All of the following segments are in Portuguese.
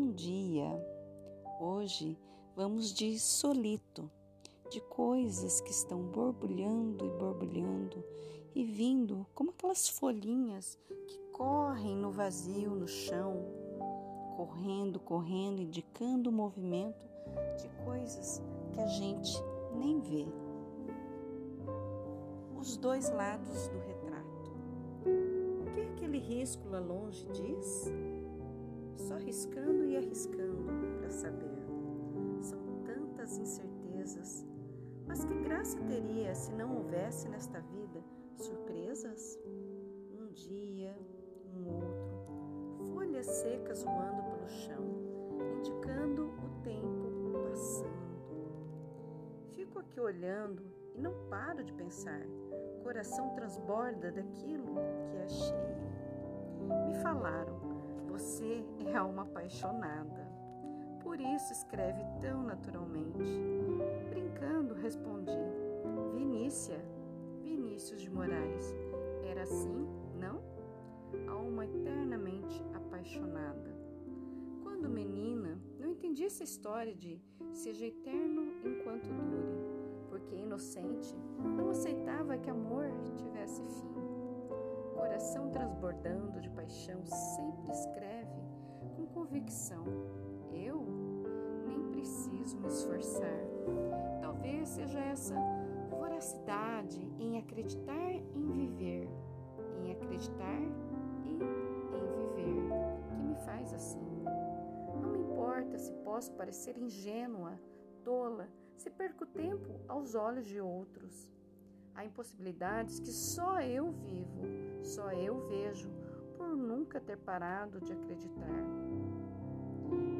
Bom dia! Hoje vamos de solito, de coisas que estão borbulhando e borbulhando e vindo como aquelas folhinhas que correm no vazio, no chão, correndo, correndo, indicando o movimento de coisas que a gente nem vê. Os dois lados do retrato. O que aquele risco lá longe diz? Só riscando e arriscando para saber. São tantas incertezas, mas que graça teria se não houvesse nesta vida surpresas? Um dia, um outro, folhas secas voando pelo chão, indicando o tempo passando. Fico aqui olhando e não paro de pensar. Coração transborda daquilo que é cheio. Me falaram você é alma apaixonada. Por isso escreve tão naturalmente. Brincando, respondi: Vinícia, Vinícius de Moraes. Era assim, não? Alma eternamente apaixonada. Quando menina, não entendi essa história de seja eterno enquanto dure, porque inocente não aceitava que amor tivesse fim coração transbordando de paixão sempre escreve com convicção: Eu nem preciso me esforçar. Talvez seja essa voracidade em acreditar em viver, em acreditar e em viver, que me faz assim. Não me importa se posso parecer ingênua, tola, se perco tempo aos olhos de outros. Há impossibilidades que só eu vivo só eu vejo por nunca ter parado de acreditar.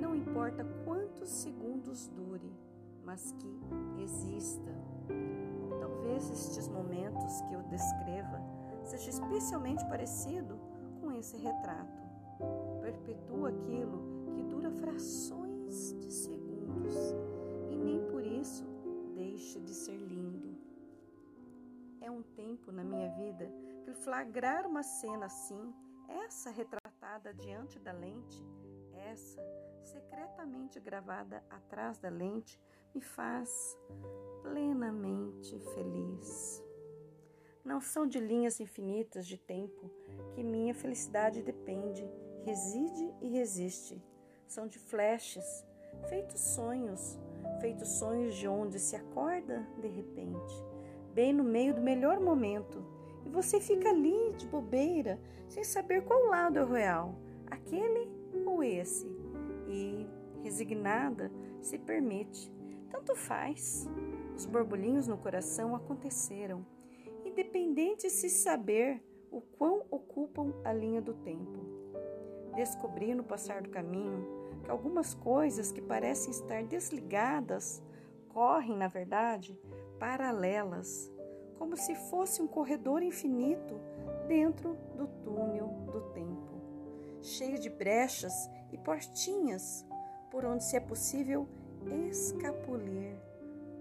Não importa quantos segundos dure, mas que exista. Talvez estes momentos que eu descreva seja especialmente parecido com esse retrato. Perpetua aquilo que dura frações de segundos e nem por isso deixa de ser lindo. É um tempo na minha vida que flagrar uma cena assim, essa retratada diante da lente, essa secretamente gravada atrás da lente, me faz plenamente feliz. Não são de linhas infinitas de tempo que minha felicidade depende, reside e resiste. São de flashes, feitos sonhos, feitos sonhos de onde se acorda de repente, bem no meio do melhor momento e você fica ali de bobeira, sem saber qual lado é o real, aquele ou esse. E, resignada, se permite. Tanto faz. Os borbulhinhos no coração aconteceram, independente se saber o quão ocupam a linha do tempo. Descobri no passar do caminho que algumas coisas que parecem estar desligadas correm, na verdade, paralelas como se fosse um corredor infinito dentro do túnel do tempo, cheio de brechas e portinhas por onde se é possível escapulir,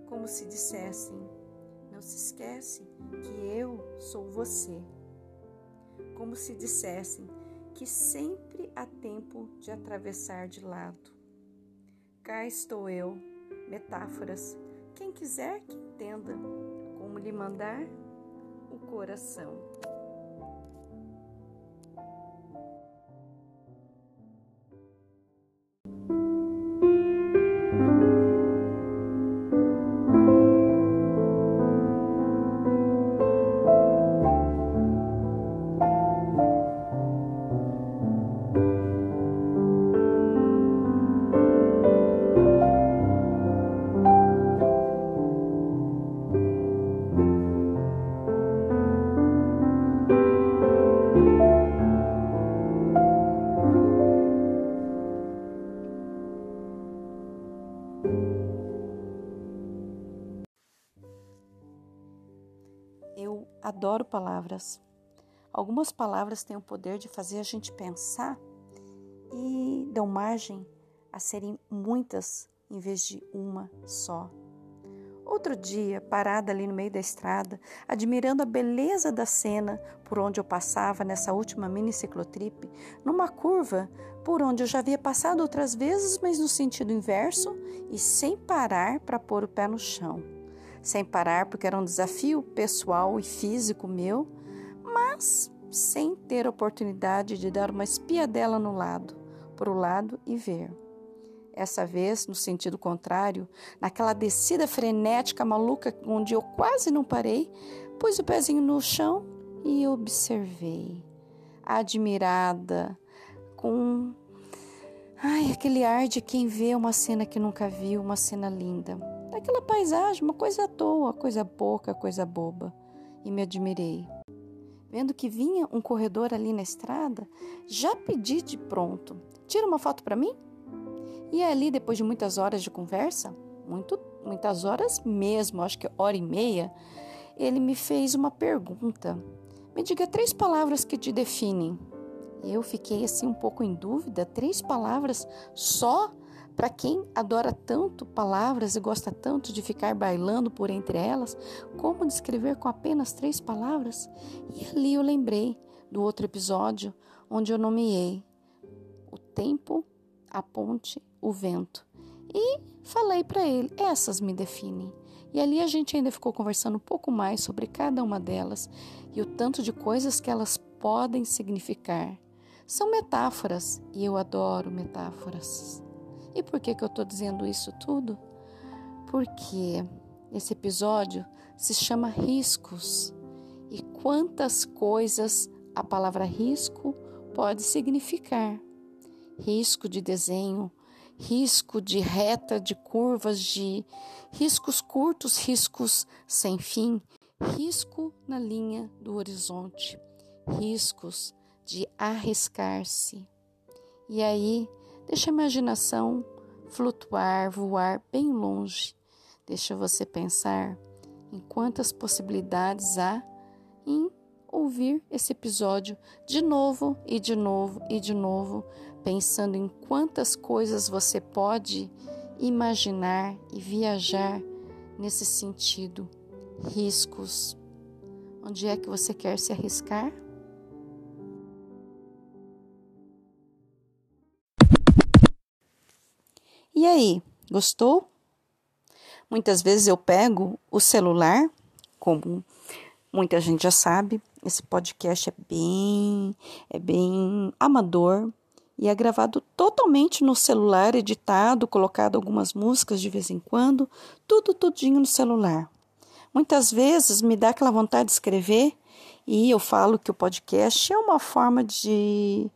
como se dissessem: Não se esquece que eu sou você. Como se dissessem que sempre há tempo de atravessar de lado. Cá estou eu, metáforas. Quem quiser que entenda como lhe mandar o coração. Adoro palavras. Algumas palavras têm o poder de fazer a gente pensar e dão margem a serem muitas em vez de uma só. Outro dia, parada ali no meio da estrada, admirando a beleza da cena por onde eu passava nessa última mini ciclotrip, numa curva por onde eu já havia passado outras vezes, mas no sentido inverso e sem parar para pôr o pé no chão. Sem parar porque era um desafio pessoal e físico meu, mas sem ter oportunidade de dar uma espiadela no lado, para o lado e ver. Essa vez, no sentido contrário, naquela descida frenética maluca onde eu quase não parei, pus o pezinho no chão e observei, admirada, com ai, aquele ar de quem vê uma cena que nunca viu, uma cena linda. Daquela paisagem, uma coisa à toa, coisa pouca, coisa boba. E me admirei. Vendo que vinha um corredor ali na estrada, já pedi de pronto: tira uma foto para mim? E ali, depois de muitas horas de conversa, muito, muitas horas mesmo, acho que hora e meia, ele me fez uma pergunta. Me diga três palavras que te definem. Eu fiquei assim um pouco em dúvida, três palavras só para quem adora tanto palavras e gosta tanto de ficar bailando por entre elas, como descrever com apenas três palavras? E ali eu lembrei do outro episódio onde eu nomeei o tempo, a ponte o vento. E falei para ele: essas me definem. E ali a gente ainda ficou conversando um pouco mais sobre cada uma delas e o tanto de coisas que elas podem significar. São metáforas e eu adoro metáforas. E por que, que eu estou dizendo isso tudo? Porque esse episódio se chama Riscos. E quantas coisas a palavra risco pode significar? Risco de desenho, risco de reta, de curvas, de riscos curtos, riscos sem fim, risco na linha do horizonte, riscos de arriscar-se. E aí, deixa a imaginação flutuar, voar bem longe. Deixa você pensar em quantas possibilidades há em ouvir esse episódio de novo e de novo e de novo, pensando em quantas coisas você pode imaginar e viajar nesse sentido. Riscos. Onde é que você quer se arriscar? E aí, gostou? Muitas vezes eu pego o celular, como muita gente já sabe, esse podcast é bem, é bem amador, e é gravado totalmente no celular, editado, colocado algumas músicas de vez em quando, tudo tudinho no celular. Muitas vezes me dá aquela vontade de escrever e eu falo que o podcast é uma forma de,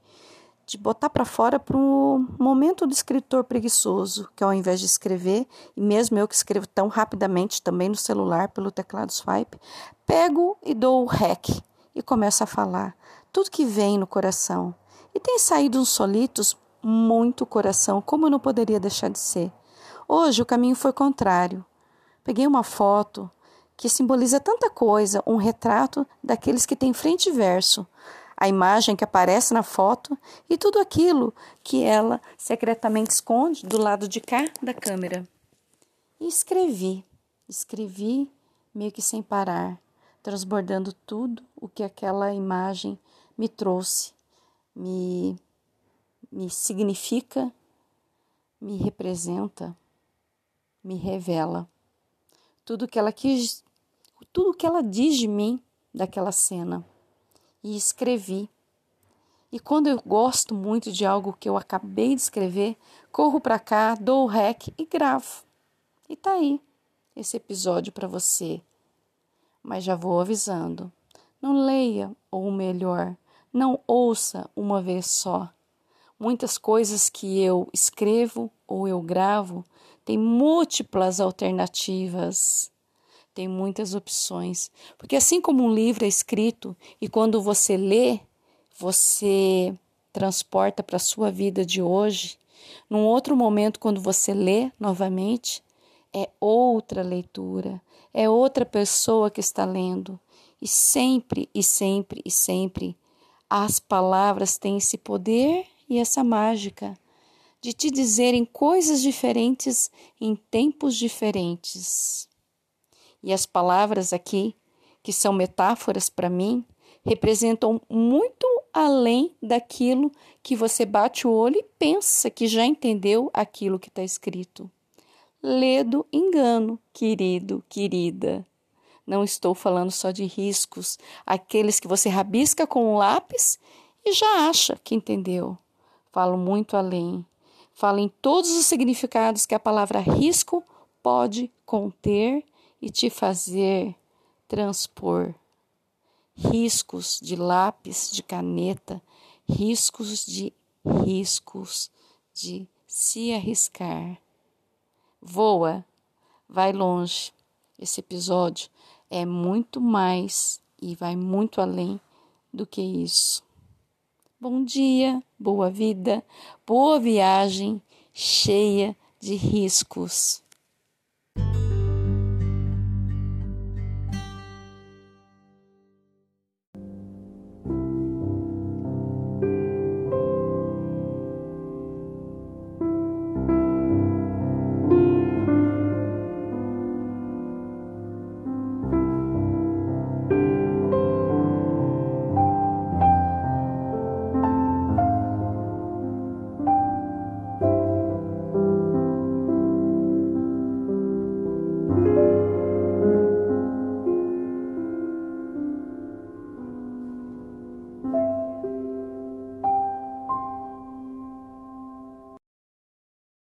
de botar para fora para o momento do escritor preguiçoso, que ao invés de escrever, e mesmo eu que escrevo tão rapidamente também no celular pelo teclado swipe, pego e dou o rec e começo a falar tudo que vem no coração e tem saído uns solitos muito coração, como eu não poderia deixar de ser. Hoje o caminho foi contrário. Peguei uma foto que simboliza tanta coisa, um retrato daqueles que têm frente e verso, a imagem que aparece na foto e tudo aquilo que ela secretamente esconde do lado de cá da câmera. E escrevi, escrevi meio que sem parar, transbordando tudo o que aquela imagem me trouxe me, me significa, me representa, me revela. Tudo que ela quis, tudo que ela diz de mim daquela cena. E escrevi. E quando eu gosto muito de algo que eu acabei de escrever, corro para cá, dou o rec e gravo. E tá aí esse episódio para você. Mas já vou avisando. Não leia, ou melhor, não ouça uma vez só. Muitas coisas que eu escrevo ou eu gravo têm múltiplas alternativas, tem muitas opções. Porque assim como um livro é escrito e quando você lê, você transporta para a sua vida de hoje, num outro momento, quando você lê novamente, é outra leitura, é outra pessoa que está lendo. E sempre, e sempre, e sempre, as palavras têm esse poder e essa mágica de te dizerem coisas diferentes em tempos diferentes. E as palavras aqui, que são metáforas para mim, representam muito além daquilo que você bate o olho e pensa que já entendeu aquilo que está escrito. Ledo engano, querido, querida. Não estou falando só de riscos, aqueles que você rabisca com um lápis e já acha que entendeu. Falo muito além. Falo em todos os significados que a palavra risco pode conter e te fazer transpor. Riscos de lápis, de caneta, riscos de riscos de se arriscar. Voa, vai longe. Esse episódio é muito mais e vai muito além do que isso. Bom dia, boa vida, boa viagem cheia de riscos.